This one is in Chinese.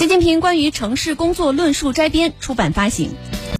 习近平关于城市工作论述摘编出版发行。